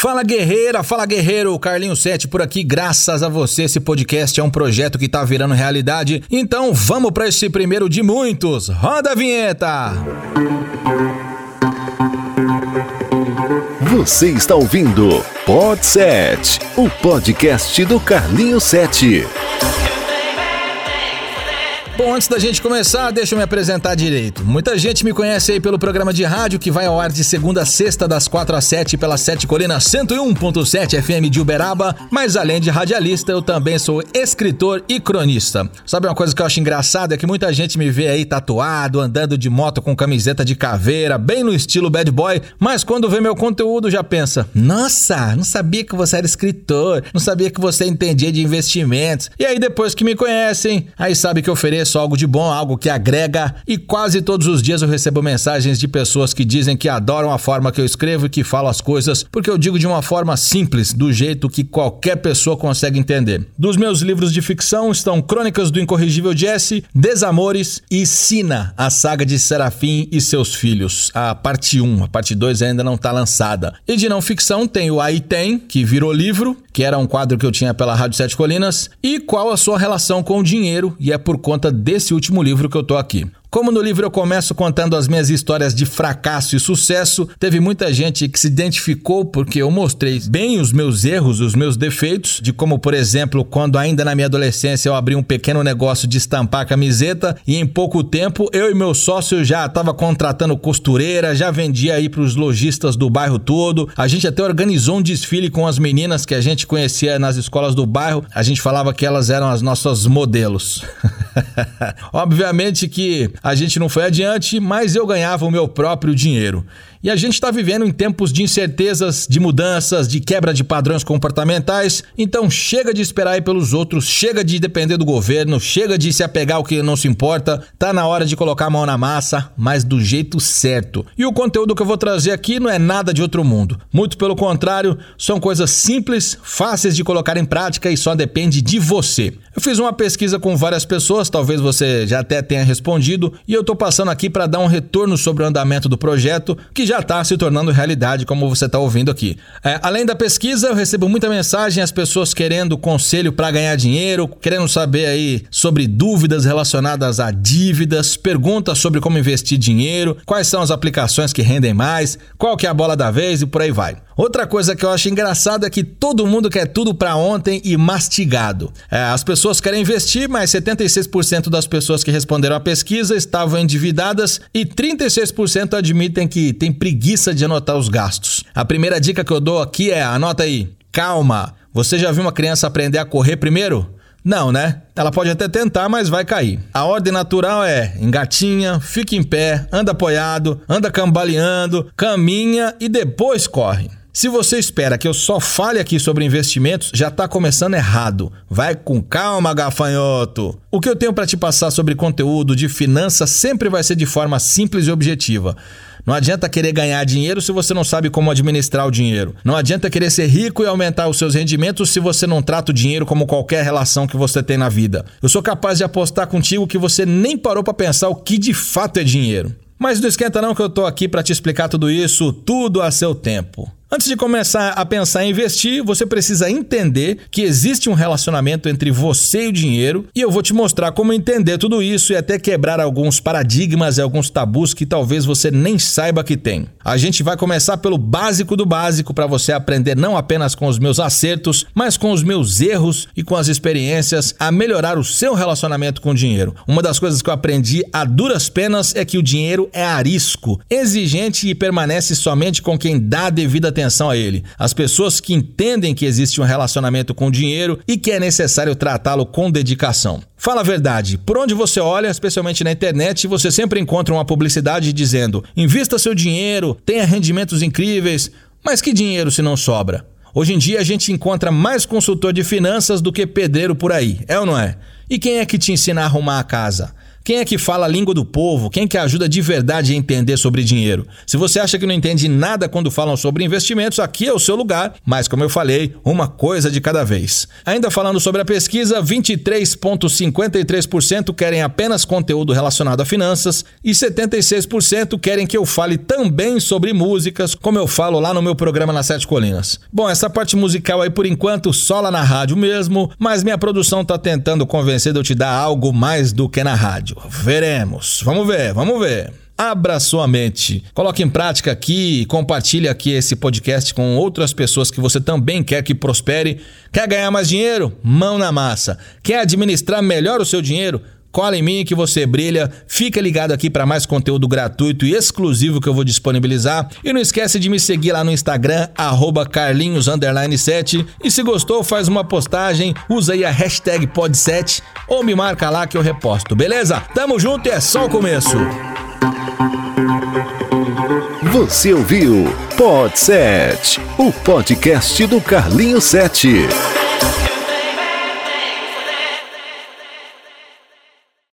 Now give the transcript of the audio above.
Fala guerreira, fala guerreiro, Carlinho 7 por aqui, graças a você esse podcast é um projeto que tá virando realidade, então vamos para esse primeiro de muitos, roda a vinheta! Você está ouvindo Pod 7, o podcast do Carlinho 7. Bom, antes da gente começar, deixa eu me apresentar direito. Muita gente me conhece aí pelo programa de rádio que vai ao ar de segunda a sexta, das 4 às 7, pela 7 Colina 101.7 FM de Uberaba, mas além de radialista, eu também sou escritor e cronista. Sabe uma coisa que eu acho engraçada? É que muita gente me vê aí tatuado, andando de moto com camiseta de caveira, bem no estilo bad boy, mas quando vê meu conteúdo já pensa: nossa, não sabia que você era escritor, não sabia que você entendia de investimentos. E aí depois que me conhecem, aí sabe que ofereço ofereço algo de bom, algo que agrega, e quase todos os dias eu recebo mensagens de pessoas que dizem que adoram a forma que eu escrevo e que falo as coisas, porque eu digo de uma forma simples, do jeito que qualquer pessoa consegue entender. Dos meus livros de ficção estão Crônicas do Incorrigível Jesse, Desamores e Sina, a saga de Serafim e seus filhos. A parte 1, a parte 2 ainda não está lançada. E de não ficção tem o Aí Tem, que virou livro, que era um quadro que eu tinha pela Rádio Sete Colinas, e qual a sua relação com o dinheiro, e é por conta desse último livro que eu tô aqui. Como no livro eu começo contando as minhas histórias de fracasso e sucesso, teve muita gente que se identificou porque eu mostrei bem os meus erros, os meus defeitos, de como, por exemplo, quando ainda na minha adolescência eu abri um pequeno negócio de estampar camiseta e em pouco tempo eu e meu sócio já estava contratando costureira, já vendia aí para os lojistas do bairro todo. A gente até organizou um desfile com as meninas que a gente conhecia nas escolas do bairro. A gente falava que elas eram as nossas modelos. Obviamente que a gente não foi adiante, mas eu ganhava o meu próprio dinheiro. E a gente está vivendo em tempos de incertezas, de mudanças, de quebra de padrões comportamentais. Então chega de esperar aí pelos outros, chega de depender do governo, chega de se apegar ao que não se importa. Tá na hora de colocar a mão na massa, mas do jeito certo. E o conteúdo que eu vou trazer aqui não é nada de outro mundo. Muito pelo contrário, são coisas simples, fáceis de colocar em prática e só depende de você. Eu fiz uma pesquisa com várias pessoas, talvez você já até tenha respondido, e eu tô passando aqui para dar um retorno sobre o andamento do projeto, que já está se tornando realidade, como você está ouvindo aqui. É, além da pesquisa, eu recebo muita mensagem, as pessoas querendo conselho para ganhar dinheiro, querendo saber aí sobre dúvidas relacionadas a dívidas, perguntas sobre como investir dinheiro, quais são as aplicações que rendem mais, qual que é a bola da vez e por aí vai. Outra coisa que eu acho engraçado é que todo mundo quer tudo para ontem e mastigado. É, as pessoas querem investir, mas 76% das pessoas que responderam à pesquisa estavam endividadas e 36% admitem que tem preguiça de anotar os gastos. A primeira dica que eu dou aqui é: anota aí, calma. Você já viu uma criança aprender a correr primeiro? Não, né? Ela pode até tentar, mas vai cair. A ordem natural é engatinha, fica em pé, anda apoiado, anda cambaleando, caminha e depois corre. Se você espera que eu só fale aqui sobre investimentos, já está começando errado. Vai com calma, gafanhoto. O que eu tenho para te passar sobre conteúdo de finanças sempre vai ser de forma simples e objetiva. Não adianta querer ganhar dinheiro se você não sabe como administrar o dinheiro. Não adianta querer ser rico e aumentar os seus rendimentos se você não trata o dinheiro como qualquer relação que você tem na vida. Eu sou capaz de apostar contigo que você nem parou para pensar o que de fato é dinheiro. Mas não esquenta não que eu tô aqui para te explicar tudo isso, tudo a seu tempo. Antes de começar a pensar em investir, você precisa entender que existe um relacionamento entre você e o dinheiro, e eu vou te mostrar como entender tudo isso e até quebrar alguns paradigmas e alguns tabus que talvez você nem saiba que tem. A gente vai começar pelo básico do básico para você aprender não apenas com os meus acertos, mas com os meus erros e com as experiências a melhorar o seu relacionamento com o dinheiro. Uma das coisas que eu aprendi a duras penas é que o dinheiro é arisco, exigente e permanece somente com quem dá devida atenção a ele. As pessoas que entendem que existe um relacionamento com dinheiro e que é necessário tratá-lo com dedicação. Fala a verdade, por onde você olha, especialmente na internet, você sempre encontra uma publicidade dizendo: invista seu dinheiro, tenha rendimentos incríveis. Mas que dinheiro se não sobra? Hoje em dia a gente encontra mais consultor de finanças do que pedreiro por aí, é ou não é? E quem é que te ensina a arrumar a casa? Quem é que fala a língua do povo? Quem é que ajuda de verdade a entender sobre dinheiro? Se você acha que não entende nada quando falam sobre investimentos, aqui é o seu lugar, mas como eu falei, uma coisa de cada vez. Ainda falando sobre a pesquisa, 23,53% querem apenas conteúdo relacionado a finanças e 76% querem que eu fale também sobre músicas, como eu falo lá no meu programa nas Sete Colinas. Bom, essa parte musical aí por enquanto só lá na rádio mesmo, mas minha produção tá tentando convencer de eu te dar algo mais do que na rádio. Veremos. Vamos ver, vamos ver. Abra sua mente. Coloque em prática aqui, compartilhe aqui esse podcast com outras pessoas que você também quer que prospere. Quer ganhar mais dinheiro? Mão na massa. Quer administrar melhor o seu dinheiro? Cola em mim que você brilha. Fica ligado aqui para mais conteúdo gratuito e exclusivo que eu vou disponibilizar. E não esquece de me seguir lá no Instagram, carlinhos7. E se gostou, faz uma postagem, usa aí a hashtag pod7 ou me marca lá que eu reposto, beleza? Tamo junto e é só o começo. Você ouviu Pod 7, o podcast do Carlinho 7.